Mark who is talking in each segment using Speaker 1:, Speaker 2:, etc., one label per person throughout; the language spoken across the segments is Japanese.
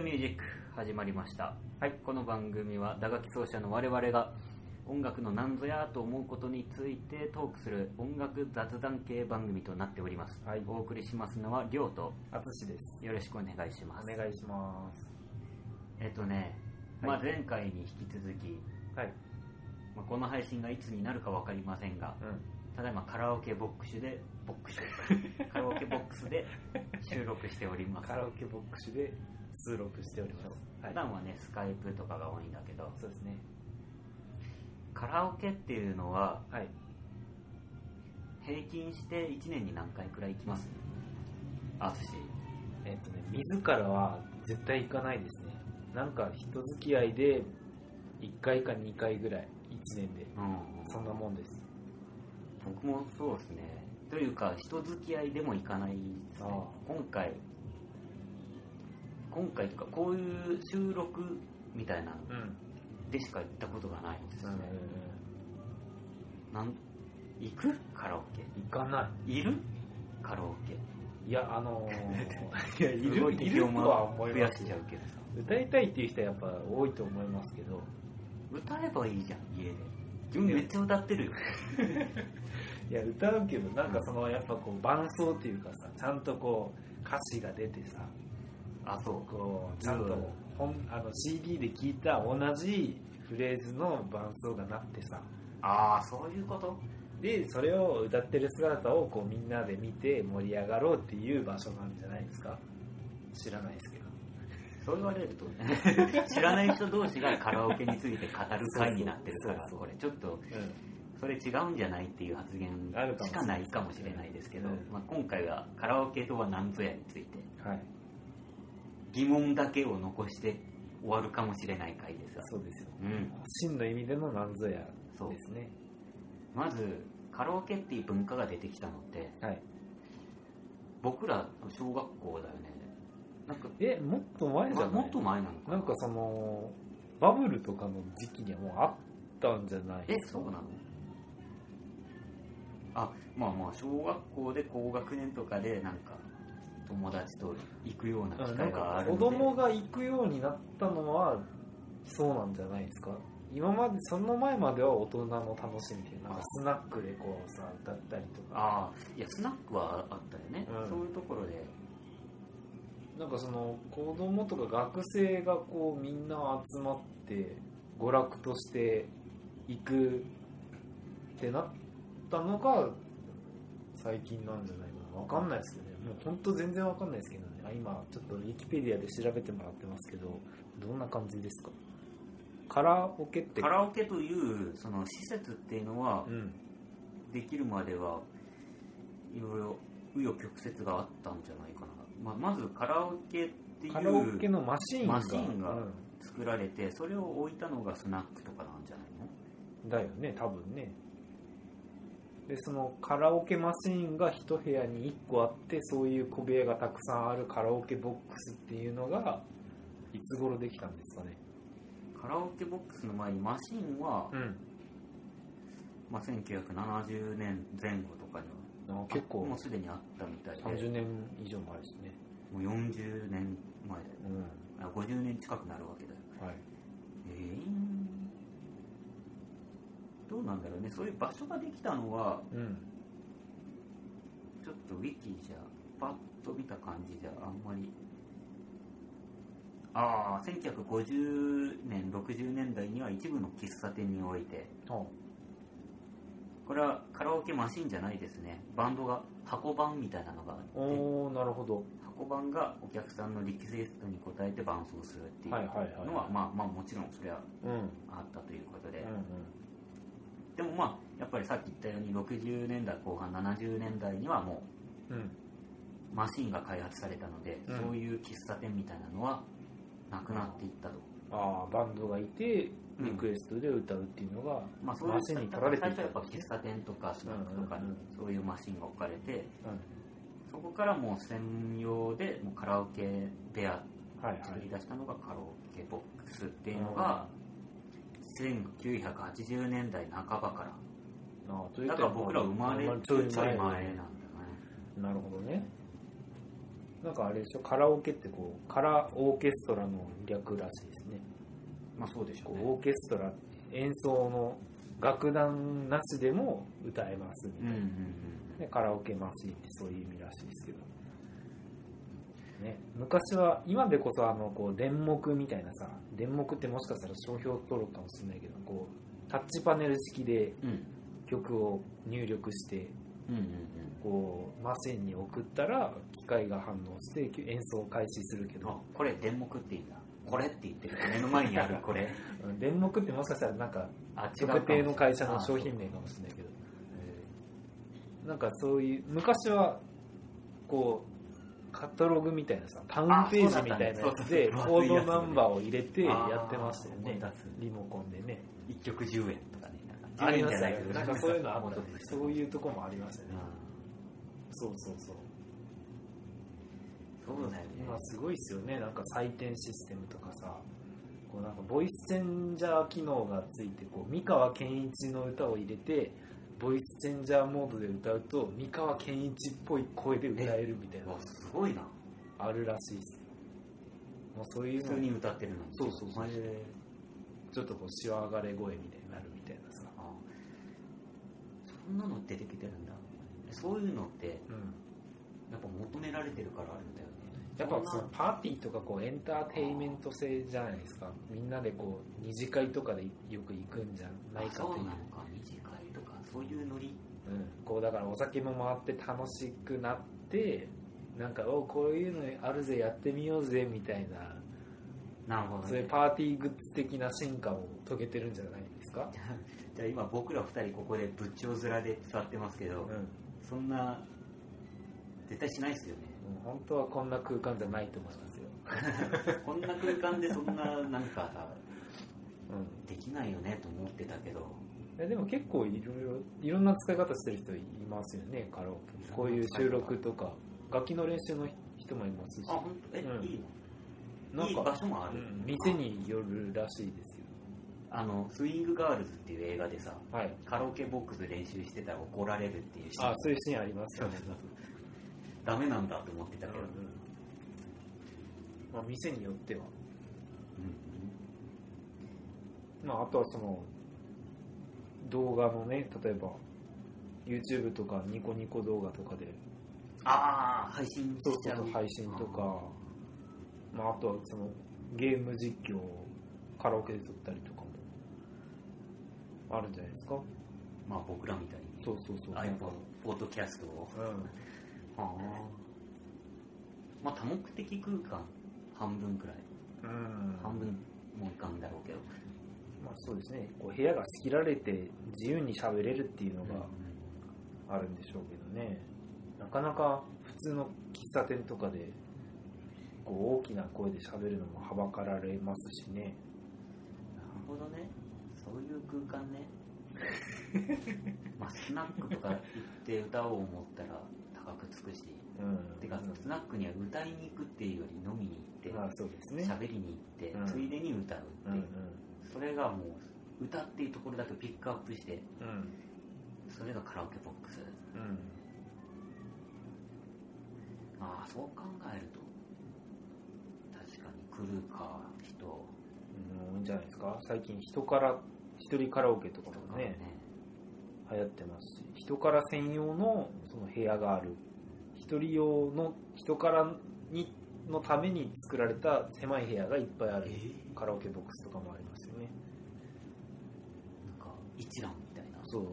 Speaker 1: アミュージック始まりました、はい、この番組は打楽器奏者の我々が音楽の何ぞやと思うことについてトークする音楽雑談系番組となっております、
Speaker 2: はい
Speaker 1: お送りしますのはりょうと
Speaker 2: あつしです。
Speaker 1: よろしくお願いします
Speaker 2: お願いします。
Speaker 1: えっとね、
Speaker 2: はい
Speaker 1: まあ、前回に引き続き、
Speaker 2: はい。
Speaker 1: まあ、この配信がいつになるか分かりませんが
Speaker 2: うん。
Speaker 1: ただいまカラオケボックスでボックス カラオケボックスで収録しております
Speaker 2: カラオケボックスで通録しております。はい。
Speaker 1: 普段はねスカイプとかが多いんだけど
Speaker 2: そうですね。
Speaker 1: カラオケっていうのは
Speaker 2: はい。
Speaker 1: 平均して1年に何回くらい行きます？私
Speaker 2: えっ、とね、自らは絶対行かないですね。なんか人付き合いで1回か2回ぐらい、1年で。
Speaker 1: うん
Speaker 2: そんなもんです。
Speaker 1: 僕もそうですねというか人付き合いでも行かないですね
Speaker 2: ああ
Speaker 1: 今回今回とかこういう収録みたいな。でしか行ったことがないですね、
Speaker 2: うん。
Speaker 1: なん行くカラオケ？
Speaker 2: 行かない。
Speaker 1: るカラオケ？
Speaker 2: い。いや、あのー、いや、いる、いるとは思い
Speaker 1: 増
Speaker 2: ます
Speaker 1: けど。さ。
Speaker 2: 歌いたいっていう人はやっぱ多いと思いますけど、
Speaker 1: 歌えばいいじゃん家で。自分めっちゃ歌ってるよ
Speaker 2: いや歌うけどなんかそのやっぱこう伴奏っていうかさちゃんとこう歌詞が出てさ
Speaker 1: あそう。
Speaker 2: こうちゃん
Speaker 1: うん
Speaker 2: と本あの CD で聴いた同じフレーズの伴奏がなってさ。
Speaker 1: ああそういうこと？
Speaker 2: でそれを歌ってる姿をこうみんなで見て盛り上がろうっていう場所なんじゃないですか？知らないですけど。
Speaker 1: そう言われるとね。知らない人同士がカラオケについて語る会になってるからこれちょっと
Speaker 2: う
Speaker 1: それ違うんじゃないっていう発言
Speaker 2: あるかもしれない
Speaker 1: しかないかもしれないですけど、
Speaker 2: うん。
Speaker 1: まあ、今回はカラオケとは何ぞやについて。
Speaker 2: んはい
Speaker 1: 疑問だけを残して終わるかもしれない回です。が
Speaker 2: そうですよ。
Speaker 1: うん、
Speaker 2: 真の意味でのなんぞや
Speaker 1: そう。
Speaker 2: ですね。
Speaker 1: まずカラオケっていう文化が出てきたのって
Speaker 2: はい。
Speaker 1: 僕ら小学校だよね。なんか、
Speaker 2: えもっと前じゃない？
Speaker 1: まもっと前なのか
Speaker 2: な？んかそのバブルとかの時期にはもうあったんじゃない？
Speaker 1: えそうなの？あまあまあ小学校で高学年とかでなんか友達と行くような機会があるので。
Speaker 2: 子供が行くようになったのはそうなんじゃないですか？今までその前までは大人の楽しみでなんかスナックでこうさ歌ったりとか。
Speaker 1: ああいやスナックはあったよね、
Speaker 2: うん。
Speaker 1: そういうところで。
Speaker 2: なんかその子供とか学生がこうみんな集まって娯楽として行くってなったのが最近なんじゃないかな。わかんないですけどねもう本当全然わかんないですけどね。あ今ちょっとウィキペディアで調べてもらってますけどどんな感じですか？カラオケって。
Speaker 1: カラオケというその施設っていうのは
Speaker 2: うん。
Speaker 1: できるまではいろいろ紆余曲折があったんじゃないかな、まあ、まずカラオケっていう
Speaker 2: カラオケのマシーンが
Speaker 1: 作られてそれを置いたのがスナックとかなんじゃないの？
Speaker 2: だよね多分ねでそのカラオケマシーンが一部屋に1個あってそういう小部屋がたくさんあるカラオケボックスっていうのがいつ頃できたんですかね。
Speaker 1: カラオケボックスの前にマシーンは、
Speaker 2: うん。
Speaker 1: まあ、1970年前後とかには
Speaker 2: 結構。
Speaker 1: もうすでにあったみたいで。
Speaker 2: 30年以上前ですね。
Speaker 1: もう40年前。だよ
Speaker 2: うん。
Speaker 1: あ50年近くなるわけだよ。
Speaker 2: はい。
Speaker 1: えー、どうなんだろうね。そういう場所ができたのは
Speaker 2: うん。
Speaker 1: ちょっとウィキじゃパッと見た感じじゃあんまり。ああ1950年60年代には一部の喫茶店において。
Speaker 2: あ
Speaker 1: これはカラオケマシンじゃないですね。バンドが箱版みたいなのがあって。
Speaker 2: おおなるほど。
Speaker 1: 箱版がお客さんのリクエストに応えて伴奏するっていうのはまあまあもちろんそれは
Speaker 2: うん。うん
Speaker 1: あったということで、
Speaker 2: うん
Speaker 1: でもまあやっぱりさっき言ったように60年代後半70年代にはも
Speaker 2: うん。
Speaker 1: うマシンが開発されたので、
Speaker 2: うん。
Speaker 1: そういう喫茶店みたいなのはなくなっていったと、
Speaker 2: ああバンドがいてリクエストで歌うっていうのが、
Speaker 1: まあそういう
Speaker 2: マシンに取られていた。
Speaker 1: 最初はやっぱ喫茶店とかスナックとかにそういうマシンが置かれて
Speaker 2: うん。
Speaker 1: そこからもう専用でもうカラオケ部屋作り出したのがカラオケボックスっていうのが1980年代半ばから。
Speaker 2: ああという
Speaker 1: だから僕ら生まれる
Speaker 2: ちょい前
Speaker 1: なんだね。
Speaker 2: なるほどね。なんかあれでしょカラオケってこうカラオーケストラの略らしいですね。
Speaker 1: まあそうでしょうね。
Speaker 2: オーケストラ演奏の楽団なしでも歌えますみたいな、
Speaker 1: うんうんうん
Speaker 2: でカラオケマシーンってそういう意味らしいですけど、ね、昔は今でこそあのこう電目みたいなさ電目ってもしかしたら商標取るかもしれないけどこうタッチパネル式で
Speaker 1: うん。
Speaker 2: 曲を入力して
Speaker 1: うんうん
Speaker 2: こうマシンに送ったら機械が反応して演奏を開始するけど。
Speaker 1: これ電目って言うんだ。これって言ってる。目の前にある これ。
Speaker 2: うん。電目ってもしかしたらなんか特定の会社の商品名かもしれないけど。なんかそういう昔はこうカタログみたいなさタウンページみたいなやつでコードナンバーを入れてやってましたよね。リモコンでね。
Speaker 1: 一曲10円とかね。
Speaker 2: ありました
Speaker 1: 10円じゃないけど
Speaker 2: よなんかそういうのあったそういうとこもありましたね。
Speaker 1: う
Speaker 2: そうそうそう。
Speaker 1: んそうだよね。
Speaker 2: 今すごいですよね。なんか採点システムとかさこうなんかボイスチェンジャー機能がついてこう三河健一の歌を入れてボイスチェンジャーモードで歌うと三河健一っぽい声で歌えるみたいうな。
Speaker 1: わすごいな。
Speaker 2: あるらしいです。もうそういうの。
Speaker 1: 普通に歌ってるの。に
Speaker 2: そうそう。そうちょっとこうしわ上がれ声みたいになるみたいなさ、
Speaker 1: あそんなの出てきてるんだ。そういうのって
Speaker 2: うん、
Speaker 1: やっぱ求められてるからあるんだよね。
Speaker 2: やっぱそのパーティーとかこうエンターテインメント性じゃないですか。みんなでこう二次会とかでよく行くんじゃないかという。
Speaker 1: あそういうノリ。
Speaker 2: うん、こうだからお酒も回って楽しくなってなんかおこういうのあるぜやってみようぜみたいな。
Speaker 1: なるほど、ね、
Speaker 2: そういうパーティーグッズ的な進化を遂げてるんじゃないですか、
Speaker 1: じゃあ今僕ら二人ここで仏頂面で座ってますけど、
Speaker 2: うん、
Speaker 1: そんな絶対しないですよね。
Speaker 2: 本当はこんな空間じゃないと思いますよ、
Speaker 1: こんな空間でそんななんかさ
Speaker 2: うん。
Speaker 1: できないよねと思ってたけど
Speaker 2: え、でも結構いろいろいろんな使い方してる人いますよねカラオケ。こういう収録とか。楽器の練習の人もいますし。
Speaker 1: あ本当？え、
Speaker 2: うん。
Speaker 1: いいの？
Speaker 2: なんか
Speaker 1: 場所もある、
Speaker 2: うん。店によるらしいですよ。
Speaker 1: あのスイングガールズっていう映画でさ
Speaker 2: はい。
Speaker 1: カラオケボックス練習してたら怒られるっていうシーン。
Speaker 2: あそういうシーンありますよね。
Speaker 1: ダメなんだと思ってたけど、
Speaker 2: うんうん。まあ、店によっては、まあ、あとはその動画のね例えば YouTube とかニコニコ動画とかで。
Speaker 1: ああ配信し
Speaker 2: そう
Speaker 1: ちゃ
Speaker 2: そううそう配信とか。まあ、あとはそのゲーム実況をカラオケで撮ったりとかも。あるんじゃないですか？
Speaker 1: まあ僕らみたいに。
Speaker 2: そうそうそう。
Speaker 1: iPod ポッドキャストを。
Speaker 2: うん。
Speaker 1: はあまあ多目的空間半分くらい。
Speaker 2: うん。
Speaker 1: 半分もいかんだろうけど、
Speaker 2: まあそうですね。こう部屋が仕切られて自由に喋れるっていうのがあるんでしょうけどね。なかなか普通の喫茶店とかでこう大きな声で喋るのもはばかられますしね。
Speaker 1: なるほどね。そういう空間ね。まあスナックとか行って歌おう思ったら高くつくし。
Speaker 2: うん。
Speaker 1: てかスナックには歌いに行くっていうより飲みに行って
Speaker 2: まあそうですね。
Speaker 1: 喋りに行って、
Speaker 2: うん。
Speaker 1: ついでに歌うって
Speaker 2: う。ん
Speaker 1: いう、それがもう歌っていうところだけピックアップして
Speaker 2: うんうん
Speaker 1: それがカラオケボックス。
Speaker 2: うん。
Speaker 1: ああそう考えると確かに来るか人。
Speaker 2: うん多いんじゃないですか？最近人から一人カラオケとかもね流行ってますし人から専用のその部屋がある。一人用の人からにのために作られた狭い部屋がいっぱいある
Speaker 1: え
Speaker 2: カラオケボックスとかもあります
Speaker 1: 一覧みたいな。
Speaker 2: そう。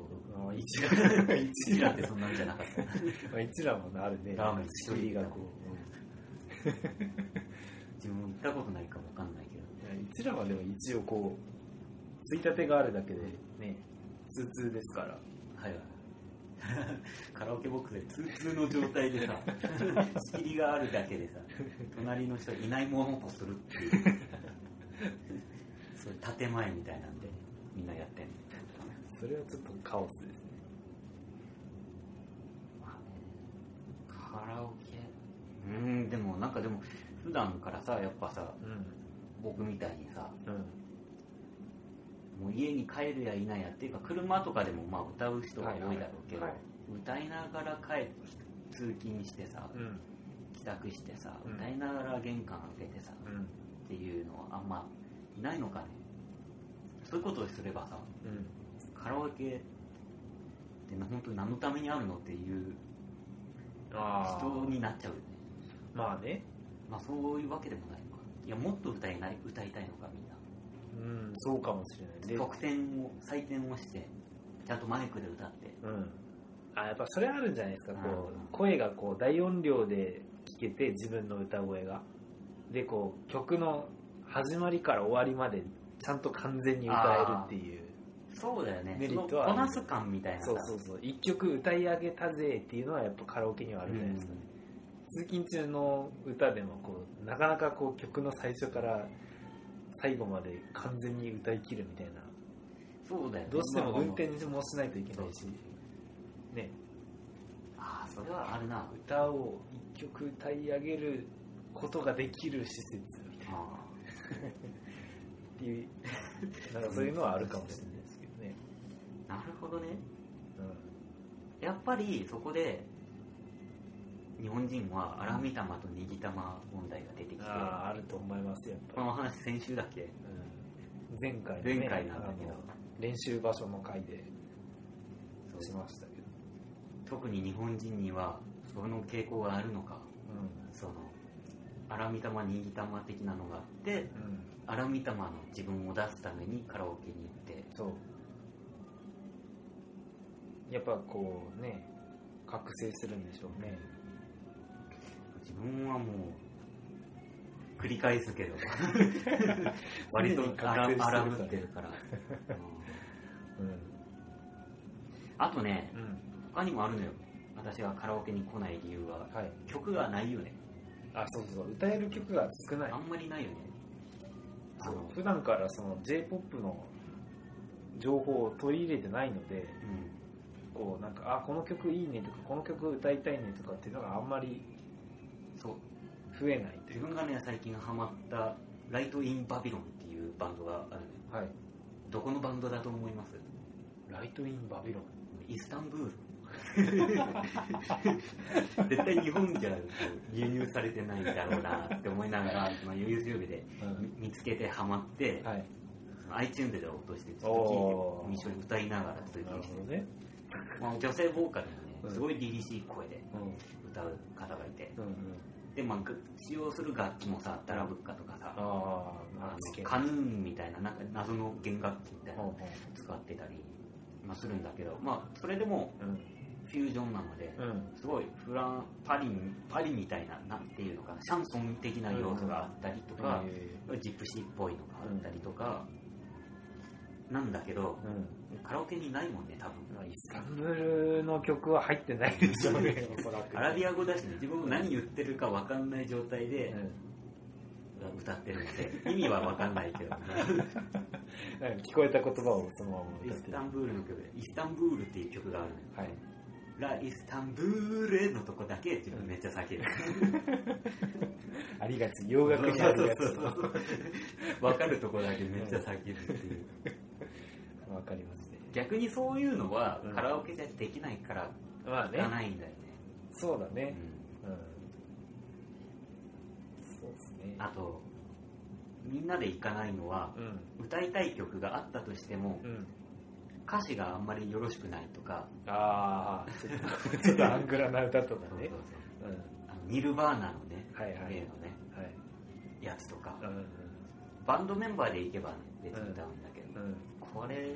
Speaker 2: あ一
Speaker 1: 一
Speaker 2: 覧
Speaker 1: 覧一覧ってそんなんじゃなかった。
Speaker 2: まあ一覧もあるね。
Speaker 1: ラーメン
Speaker 2: 一人がこ
Speaker 1: 自分も行ったことないかもわかんないけど。
Speaker 2: ういや一覧はでも一応こうついたてがあるだけでね通通ですから。
Speaker 1: はいはい。カラオケボックスで通通の状態でさ仕切りがあるだけでさ隣の人いないものとするっていう。そういう建前みたいなんでみんなやってんの
Speaker 2: それはちょっとカオスですね。
Speaker 1: まあね。カラオケ。うーんでもなんかでも普段からさやっぱさ
Speaker 2: うん。
Speaker 1: 僕みたいにさ
Speaker 2: うん。
Speaker 1: もう家に帰るやいないやっていうか車とかでもまあ歌う人が多いだろうけど、
Speaker 2: はいはい
Speaker 1: 歌いながら帰通勤してさ
Speaker 2: うん。
Speaker 1: 帰宅してさ
Speaker 2: うん。
Speaker 1: 歌いながら玄関開けてさ、
Speaker 2: うん。
Speaker 1: っていうのはあんまいないのかね。そういうことをすればさ
Speaker 2: うん
Speaker 1: カラオケってな本当に何のためにあるのっていう
Speaker 2: あ
Speaker 1: 人になっちゃうよね。
Speaker 2: まあね。
Speaker 1: まあそういうわけでもないのか。いやもっと歌いない歌いたいのかみんな。
Speaker 2: うんそうかもしれないで
Speaker 1: 得点を採点をしてちゃんとマイクで歌って。
Speaker 2: うん。あやっぱそれあるんじゃないですか。こ
Speaker 1: う
Speaker 2: 声がこう大音量で聞けて自分の歌声が。でこう曲の始まりから終わりまでちゃんと完全に歌えるっていう
Speaker 1: そうだよね。
Speaker 2: メリットは。
Speaker 1: こなす感みたいなさ。
Speaker 2: そうそうそう。一曲歌い上げたぜっていうのはやっぱカラオケにはあるじゃないですか、通勤中の歌でもこうなかなかこう曲の最初から最後まで完全に歌い切るみたいな。
Speaker 1: そうだよね。
Speaker 2: どうしても
Speaker 1: まあ
Speaker 2: 運転もしないといけないし。ね。
Speaker 1: ああそれはあるな。
Speaker 2: 歌を一曲歌い上げることができる施設みたいな。
Speaker 1: あ
Speaker 2: っていうなんかそういうのはあるかもしれない
Speaker 1: なるほどね。
Speaker 2: う
Speaker 1: やっぱりそこで日本人は荒見玉とネギ玉問題が出てきて
Speaker 2: ん、あああると思いますやっぱ
Speaker 1: この話先週だっけ？
Speaker 2: り、うん、前回のね
Speaker 1: 前回なんだけど。
Speaker 2: 練習場所の回で
Speaker 1: そう。
Speaker 2: しましたけど、
Speaker 1: 特に日本人にはその傾向があるのか。
Speaker 2: う
Speaker 1: その荒見玉ネギ玉的なのがあって
Speaker 2: んうん、
Speaker 1: 荒見玉の自分を出すためにカラオケに行って。
Speaker 2: そうやっぱこうね覚醒するんでしょうね。
Speaker 1: 自分はもう繰り返すけど。割と荒ぶってるから、うん。
Speaker 2: うん
Speaker 1: あとね
Speaker 2: うん。
Speaker 1: 他にもあるのよ。私がカラオケに来ない理由は。
Speaker 2: はい。
Speaker 1: 曲がないよね。
Speaker 2: あそうそうそう。歌える曲が少ない。
Speaker 1: あんまりないよね。あ
Speaker 2: そう。
Speaker 1: の
Speaker 2: 普段からその j p o p の情報を取り入れてないので
Speaker 1: うん
Speaker 2: こうなんかあこの曲いいねとかこの曲歌いたいねとかっていうのがあんまり
Speaker 1: そう
Speaker 2: 増えない
Speaker 1: 自分がね最近ハマった Light in Babylonっていうバンドがあるのよ
Speaker 2: はい。
Speaker 1: どこのバンドだと思います？
Speaker 2: Light in Babylon。イ
Speaker 1: スタンブール。絶対日本じゃ輸入されてないんだろうなって思いながら、まあ、YouTube で見つけてハマって、
Speaker 2: はい。
Speaker 1: iTunes で落としてずっと聴いて一緒に歌いながら通
Speaker 2: な
Speaker 1: 勤して。
Speaker 2: ね
Speaker 1: まあ、女性ボーカルのね
Speaker 2: うん。
Speaker 1: すごい凛々しい声で
Speaker 2: うん。
Speaker 1: 歌う方がいて。で、まあ、ぐ使用する楽器もさダラブッカとかさカヌーンみたいななんか謎の弦楽器みたいなの使ってたり、まあ、するんだけど、まあ、それでもフュージョンなので、
Speaker 2: うん。
Speaker 1: すごいフランパリパリみたいななんていうのかなシャンソン的な要素があったりとか、
Speaker 2: え
Speaker 1: ジプシーっぽいのがあったりとか、なんだけど
Speaker 2: ーうん
Speaker 1: カラオケにないもんね多分。
Speaker 2: まあイスタンブールの曲は入ってないでしょうね。おそらく
Speaker 1: アラビア語だしね自分も何言ってるか分かんない状態で
Speaker 2: うん。
Speaker 1: 歌ってるので意味は分かんないけど、
Speaker 2: 聞こえた言葉をそのまま
Speaker 1: イ
Speaker 2: 歌ってる。
Speaker 1: スタンブールの曲でイスタンブールっていう曲があるのよ。
Speaker 2: はい。
Speaker 1: ラ・イスタンブールのとこだけ自分めっちゃ叫ぶ。
Speaker 2: ありがち。洋楽にありがち。
Speaker 1: 分かるとこだけめっちゃ叫ぶっていう
Speaker 2: わかりますね。
Speaker 1: 逆にそういうのは
Speaker 2: うん。
Speaker 1: カラオケじゃできないから
Speaker 2: まあ
Speaker 1: いかないんだよね、
Speaker 2: そうだね。
Speaker 1: うん。
Speaker 2: うん。そうですね。
Speaker 1: あとみんなで行かないのは
Speaker 2: うん。
Speaker 1: 歌いたい曲があったとしても
Speaker 2: うん。
Speaker 1: 歌詞があんまりよろしくないとか、
Speaker 2: ああちょっとちょっとアングラな歌とかね。
Speaker 1: う
Speaker 2: ん。
Speaker 1: あのニルバーナのね、
Speaker 2: はいはい。
Speaker 1: 例のね
Speaker 2: はい。
Speaker 1: やつとか、
Speaker 2: うん。
Speaker 1: バンドメンバーで行けば、ね、別に歌うんだけど、
Speaker 2: うん
Speaker 1: これ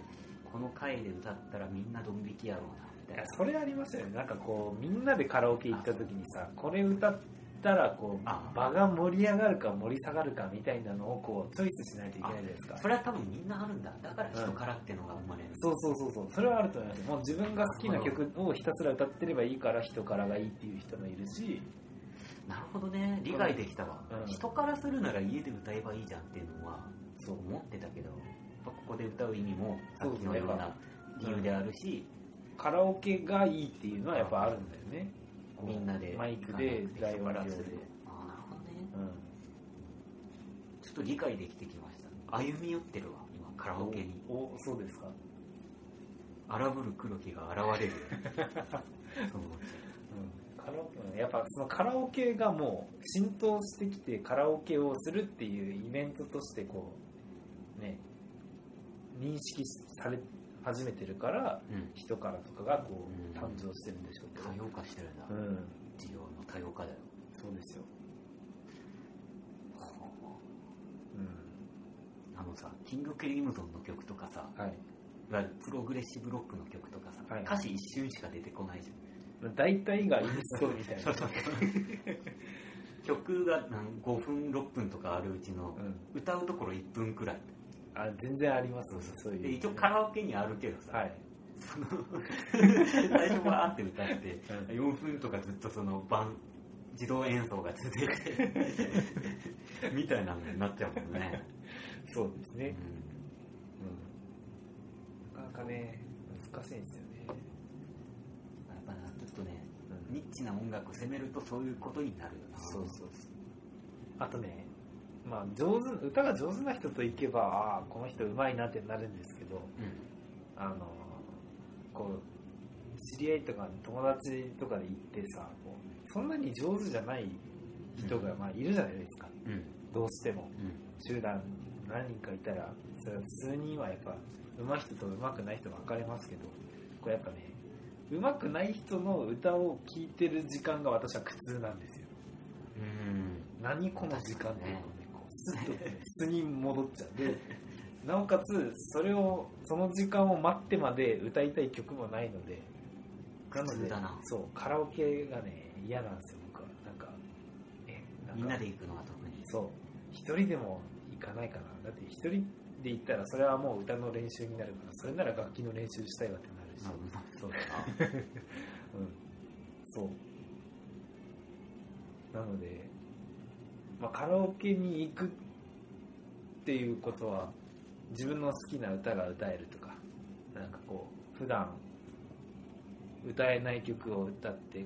Speaker 1: この回で歌ったらみんなドン引きやろうなみたいな。
Speaker 2: それありましたよね。なんかこうみんなでカラオケ行った時にさこれ歌ったらこう
Speaker 1: あ
Speaker 2: 場が盛り上がるか盛り下がるかみたいなのをこうチョイスしないといけないじゃないですか。
Speaker 1: それは多分みんなあるんだ。だから人からってのが生まれる、
Speaker 2: そうそうそうそう。それはあると思います。もう自分が好きな曲をひたすら歌ってればいいから人からがいいっていう人もいるし。
Speaker 1: なるほどね。理解できたわ、
Speaker 2: うん。
Speaker 1: 人からするなら家で歌えばいいじゃんっていうのは
Speaker 2: そう
Speaker 1: 思ってたけどここで歌う意味もさっきのような理由であるし、
Speaker 2: カラオケがいいっていうのはやっぱあるんだよね。
Speaker 1: みんなで。
Speaker 2: マイクで大音量で
Speaker 1: ああなるほどね。
Speaker 2: うん。
Speaker 1: ちょっと理解できてきました。歩み寄ってるわ今カラオケに。
Speaker 2: おおそうですか、
Speaker 1: 荒ぶる黒木が現れる。そう
Speaker 2: う。ん、カラオケうんやっぱそのカラオケがもう浸透してきてカラオケをするっていうイベントとしてこうね認識され始めてるから
Speaker 1: うん。
Speaker 2: 人からとかがこう
Speaker 1: うん。
Speaker 2: 誕生してるんでしょうけど。
Speaker 1: 多様化してるんだ、
Speaker 2: うん。
Speaker 1: 需要の多様化だよ。
Speaker 2: そうですよ。う
Speaker 1: あのさキングクリームゾンの曲とかさ
Speaker 2: んはい。
Speaker 1: いわゆるプログレッシブロックの曲とかさ、
Speaker 2: はい
Speaker 1: 歌詞一瞬しか出てこないじ
Speaker 2: 大体がインストみたいな。
Speaker 1: ゃん曲がなん5分6分とかあるうちの
Speaker 2: うん。
Speaker 1: 歌うところ1分くらい
Speaker 2: あ全然ありますそういう。
Speaker 1: で一応カラオケにあるけどさ、
Speaker 2: はい。
Speaker 1: その最初バーって歌って4分とかずっとその番自動演奏が続いて みたいなのになっちゃうもんね、
Speaker 2: そうですね。
Speaker 1: うん。
Speaker 2: うんなかなかね難しいんですよね。
Speaker 1: やっぱなちょっとね
Speaker 2: うん。
Speaker 1: ニッチな音楽を攻めるとそういうことになるよな。
Speaker 2: そうそうそう。あとねまあ上手歌が上手な人と行けばああこの人うまいなってなるんですけど
Speaker 1: うん。
Speaker 2: あのこう知り合いとか友達とかで行ってさこうそんなに上手じゃない人が、まあ、いるじゃないですか。
Speaker 1: うん。
Speaker 2: どうしても。
Speaker 1: うん。
Speaker 2: 集団何人かいたらそれは普通にはやっぱ上手い人と上手くない人分かれますけどこれやっぱね上手くない人の歌を聴いてる時間が私は苦痛なんですよ。
Speaker 1: うん。
Speaker 2: 何この時間っていうスッとね素に戻っちゃう。でなおかつそれをその時間を待ってまで歌いたい曲もないのでなのでそうカラオケがね嫌なんですよ僕は。なんかえなんか
Speaker 1: みんなで行くのが特に。
Speaker 2: そう。一人でも行かないかな。だって一人で行ったらそれはもう歌の練習になるからそれなら楽器の練習したいわってなるし、
Speaker 1: そう。
Speaker 2: うん。そう。なので、まあ、カラオケに行くっていうことは自分の好きな歌が歌えるとかなんかこう普段歌えない曲を歌ってん？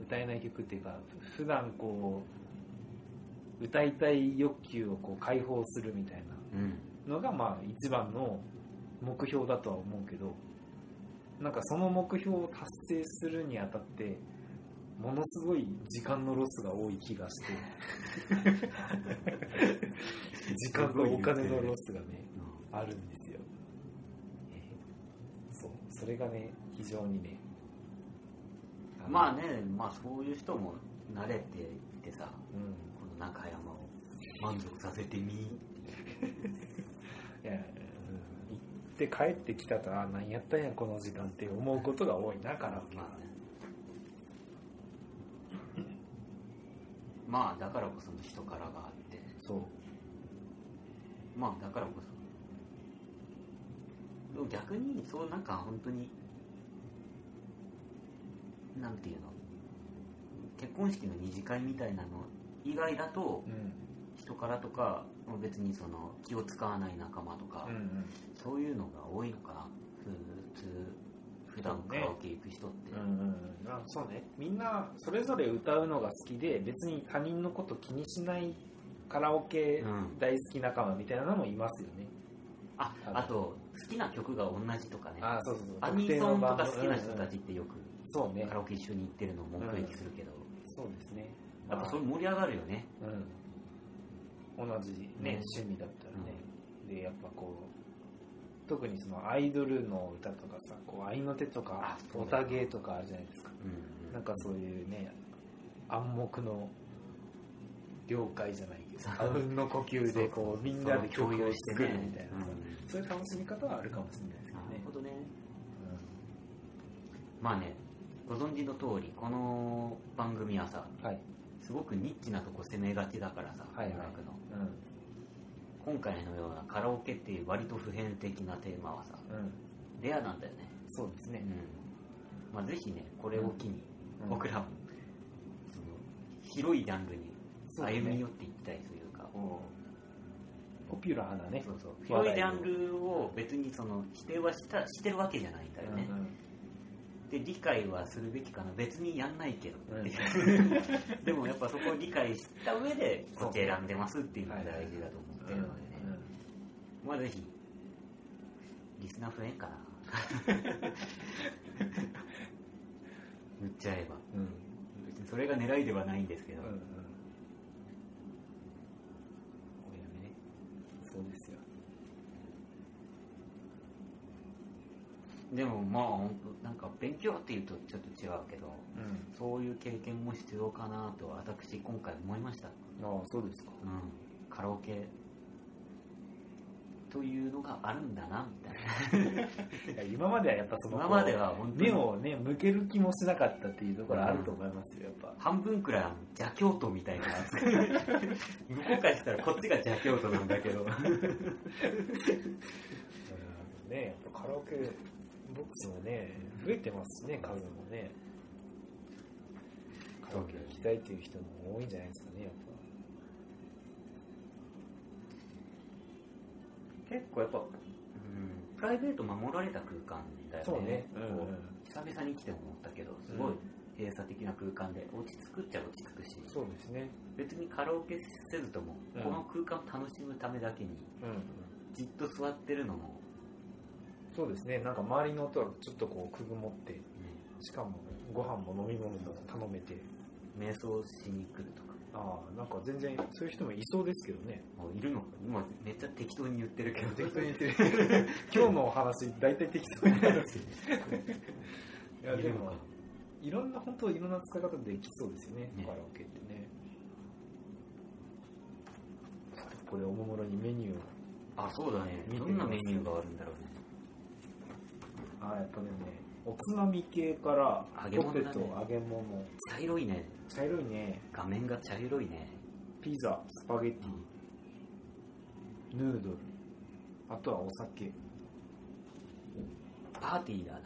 Speaker 2: 歌えない曲っていうか普段こう歌いたい欲求をこう解放するみたい
Speaker 1: うん。
Speaker 2: なのがまあ一番の目標だとは思うけどなんかその目標を達成するにあたってものすごい時間のロスが多い気がして。時間とお金のロスがねあるんですよ、えーそうそれがね非常にね
Speaker 1: うんまあねまあそういう人も慣れていってさ
Speaker 2: うん。
Speaker 1: この中山を満足させてみ
Speaker 2: いや、うん、行って帰ってきたとあ何やったんやこの時間って思うことが多いなカラオケ。は
Speaker 1: まあねまあだからこその人柄があって。
Speaker 2: そう。
Speaker 1: まあだからこそ。でも逆にそうなんか本当になんていうの？結婚式の二次会みたいなの以外だと
Speaker 2: うん。
Speaker 1: 人からとか別にその気を使わない仲間とか、
Speaker 2: うんうん。
Speaker 1: そういうのが多いのかな。普通普段カラオケ行く人って、
Speaker 2: うんうんうん。あそうね。みんなそれぞれ歌うのが好きで別に他人のこと気にしないカラオケ
Speaker 1: うん。
Speaker 2: 大好き仲間みたいなのもいますよね、
Speaker 1: ああと好きな曲が同じとかね。
Speaker 2: あそうそうそう。
Speaker 1: アニソンとか好きな人
Speaker 2: うんうん
Speaker 1: たちってよく
Speaker 2: そうね。
Speaker 1: カラオケ一緒に行ってるのを目撃するけど、
Speaker 2: そうですね。
Speaker 1: やっぱそれ盛り上がるよね。
Speaker 2: うん、同じね、
Speaker 1: うん。
Speaker 2: 趣味だったらね、でやっぱこう特にそのアイドルの歌とかさこう合いの手とか
Speaker 1: あそうだ
Speaker 2: オタ芸とかあるじゃないですか。
Speaker 1: うん
Speaker 2: なんかそういうね暗黙の了解じゃないけどあう。んの呼吸でこうみんなで共有してくるみたいなさ
Speaker 1: う。ん
Speaker 2: そういう楽しみ方はあるかもしれないですけどね。
Speaker 1: なるほどね。まあねご存知の通りこの番組はさ
Speaker 2: うんはい。
Speaker 1: すごくニッチなとこ攻めがちだからさ、
Speaker 2: はいはい。
Speaker 1: 音楽の。
Speaker 2: うん
Speaker 1: 今回のようなカラオケっていう割と普遍的なテーマはさ
Speaker 2: うん。
Speaker 1: レアなんだよね。
Speaker 2: そうですね。
Speaker 1: うん。まあぜひねこれを機に
Speaker 2: うん。
Speaker 1: 僕らもその広いジャンルに歩み寄っていきたいというか。
Speaker 2: ポピュラーなね。
Speaker 1: そうそう。広いジャンルを別にその否定はしたしてるわけじゃないんだよね、
Speaker 2: うんうん。
Speaker 1: で理解はするべきかな。別にやんないけど、
Speaker 2: うん。
Speaker 1: でもやっぱそこを理解した上でこっち選んでますっていうのが大事だと思ってるのでね、まあぜひリスナー増えん。かな塗っちゃえば
Speaker 2: うん。
Speaker 1: それが狙いではないん。ですけど、
Speaker 2: うん。うん。ねそうですよ
Speaker 1: でもまあなん。か勉強っていうとちょっと違うけど
Speaker 2: うん。
Speaker 1: そういう経験も必要かなと私今回思いました、
Speaker 2: ああそうですか
Speaker 1: うん、カラオケというのがあるんだなみたいな。
Speaker 2: 今まではやっぱその
Speaker 1: 今までは本当に。
Speaker 2: 目をね向ける気もしなかったっていうところあると思いますよやっぱ。
Speaker 1: 半分くらい邪教徒みたいな。向こうからしたらこっちが邪教徒なんだけど。
Speaker 2: うんねやっぱカラオケボックスもね増えてますしね数もね。カラオケ行きたいっていう人も多いんじゃないですかねやっ
Speaker 1: 結構やっぱ、うん、プライベート守られた空間だよね。
Speaker 2: ぱそうね。うん
Speaker 1: 久々に来て思ったけどすごい閉鎖的な空間で落ち着くっちゃ落ち着くし。
Speaker 2: そうですね。
Speaker 1: 別にカラオケせずとも、
Speaker 2: うん。
Speaker 1: この空間を楽しむためだけに
Speaker 2: うん
Speaker 1: じっと座ってるのも、
Speaker 2: そうですね。なんか周りの音はちょっとこうくぐもってしかもご飯も飲み物も頼めて。
Speaker 1: 瞑想しに来るとか
Speaker 2: ああなんか全然そういう人もいそうですけどね。
Speaker 1: もういるのか今めっちゃ適当に言ってるけど。
Speaker 2: 適当に言ってる。今日のお話大体適当になるしいやでも
Speaker 1: い
Speaker 2: ろんな本当いろんな使い方できそうですよね。
Speaker 1: ね。
Speaker 2: カラオケってね。これおもむろにメニュー。を
Speaker 1: あそうだね。どんなメニューがあるんだろうね。
Speaker 2: あやっぱでもねおつまみ系から
Speaker 1: 揚げ物だね。
Speaker 2: ポテト揚げ物。
Speaker 1: 茶色いね。
Speaker 2: 茶色いね。
Speaker 1: 画面が茶色いね。
Speaker 2: ピザスパゲティ。ヌードル。あとはお酒。
Speaker 1: パーティーだね。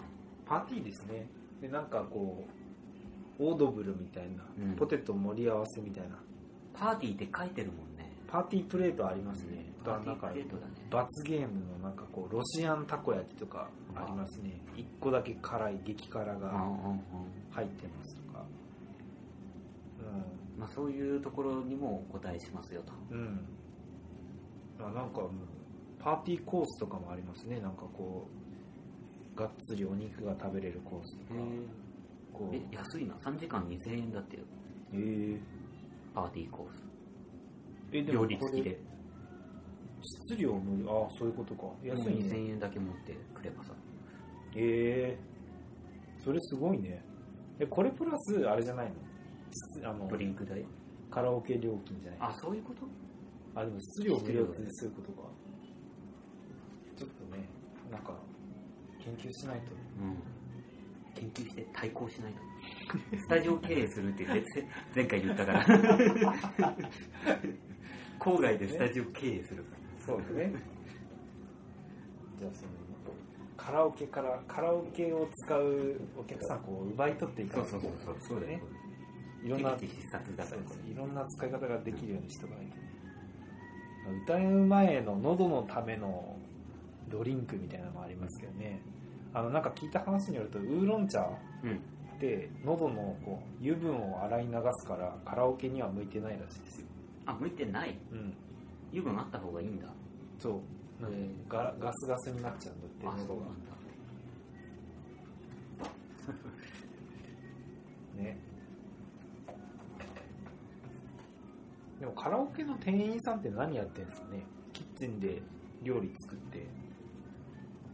Speaker 2: パーティーですね。でなんかこうオードブルみたいな、
Speaker 1: うん。
Speaker 2: ポテト盛り合わせみたいな。
Speaker 1: パーティーって書いてるもんね
Speaker 2: パーティープレートありますね、
Speaker 1: パーティープレートだね。
Speaker 2: 罰ゲームのなんかこうロシアンたこ焼きとかありますね。一個だけ辛い激辛が
Speaker 1: うんうんうん。
Speaker 2: 入ってますとか。
Speaker 1: まあそういうところにもお答えしますよと。
Speaker 2: うん。うんあなんかもうパーティーコースとかもありますね。なんかこうがっつりお肉が食べれるコースとか。こう。
Speaker 1: え安いな。3時間2000円だってよ。
Speaker 2: えー。
Speaker 1: パーティーコース
Speaker 2: え
Speaker 1: 料理付きで。
Speaker 2: 質量無理ああそういうことか。安いね。
Speaker 1: 2000円だけ持ってくればさ。
Speaker 2: ええそれすごいね。えこれプラスあれじゃないの？質あの
Speaker 1: ドリンク代？
Speaker 2: カラオケ料金じゃない？
Speaker 1: あそういうこと？
Speaker 2: あでも質量無料ってそういうことか。ちょっとねなんか研究しないと。
Speaker 1: うん。研究して対抗しないと。スタジオ経営するって前前回言ったから 郊外でスタジオ経営する
Speaker 2: そうですね。じゃあそのカラオケからカラオケを使うお客さんこう奪い取っていかないと
Speaker 1: そう
Speaker 2: ね。いろんな
Speaker 1: 手口必殺だか。らこれ
Speaker 2: いろんな使い方ができるようにしとかないと歌う前の喉のためのドリンクみたいなのもありますけどね。あのなんか聞いた話によるとウーロン茶
Speaker 1: うん。
Speaker 2: って喉のこう油分を洗い流すからカラオケには向いてないらしいですよ
Speaker 1: あ向いてない。
Speaker 2: うん。
Speaker 1: 油分あった方がいいんだ。
Speaker 2: そう。なんか
Speaker 1: へ
Speaker 2: ガガスガスになっちゃうんだって。
Speaker 1: あそうなんだ。
Speaker 2: ね。でもカラオケの店員さんって何やってんですかね？キッチンで料理作って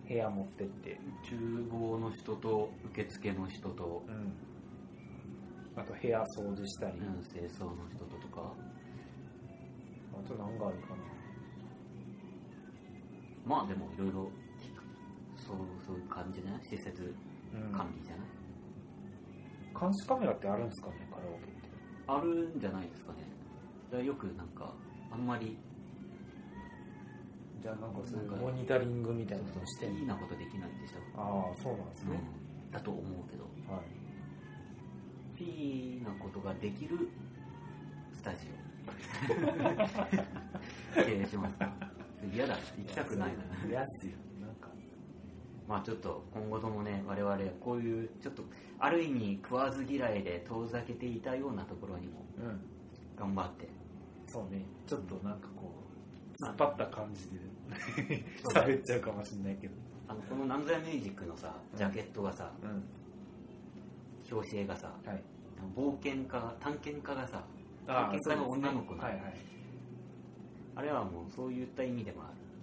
Speaker 2: 部屋持ってって。
Speaker 1: 厨房の人と受付の人と、
Speaker 2: うん。あと部屋掃除したり、
Speaker 1: うん、清掃の人ととか
Speaker 2: あと何があるかな。
Speaker 1: まあでもいろいろそうそういう感じじゃない？施設
Speaker 2: うん。
Speaker 1: 管理じゃない、
Speaker 2: 監視カメラってあるんですかね？カラオケって。
Speaker 1: あるんじゃないですかね。だよくなんかあんまり
Speaker 2: じゃあなんかそういうモニタリングみたいなのをして
Speaker 1: いいなことできないでしょ、
Speaker 2: ああそうなんですね、
Speaker 1: うん、だと思うけど。
Speaker 2: はい。
Speaker 1: フィーなことができるスタジオ経営します。か嫌だ。行きたくないな。
Speaker 2: 嫌っすよ。なんか。
Speaker 1: まあちょっと今後ともね我々こういうちょっとある意味食わず嫌いで遠ざけていたようなところにも
Speaker 2: うん
Speaker 1: 頑張って。
Speaker 2: そうね。ちょっとなんかこう突っ張った感じで。喋っちゃうかもしれないけど。
Speaker 1: あのこの「なんぞやミュージック」のさジャケットがさ、
Speaker 2: うん。
Speaker 1: 表紙絵がさ
Speaker 2: はい。
Speaker 1: 冒険家が探検家がさ
Speaker 2: あ
Speaker 1: 結果の女の子なの
Speaker 2: はいはい。
Speaker 1: あれはもうそういった意味でも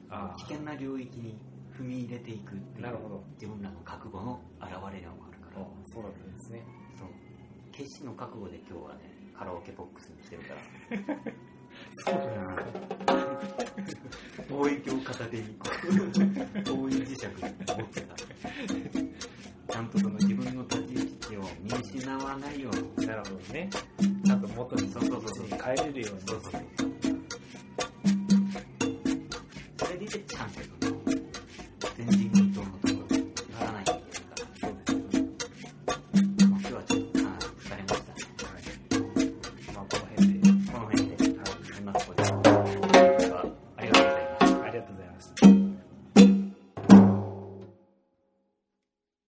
Speaker 1: ある。危険な領域に踏み入れていくっていう
Speaker 2: なるほど。
Speaker 1: 自分らの覚悟の表れでもあるから。
Speaker 2: あそうだったんですね。
Speaker 1: そう。決死の覚悟で今日はねカラオケボックスにしてるから
Speaker 2: そうだな。望遠鏡片手に、
Speaker 1: 望遠磁石持ってた。ちゃんとその自分の立ち位置を見失わないように。な
Speaker 2: るほどね。ちゃんと元にそ
Speaker 1: うそうそ
Speaker 2: うれるように。そうそうそう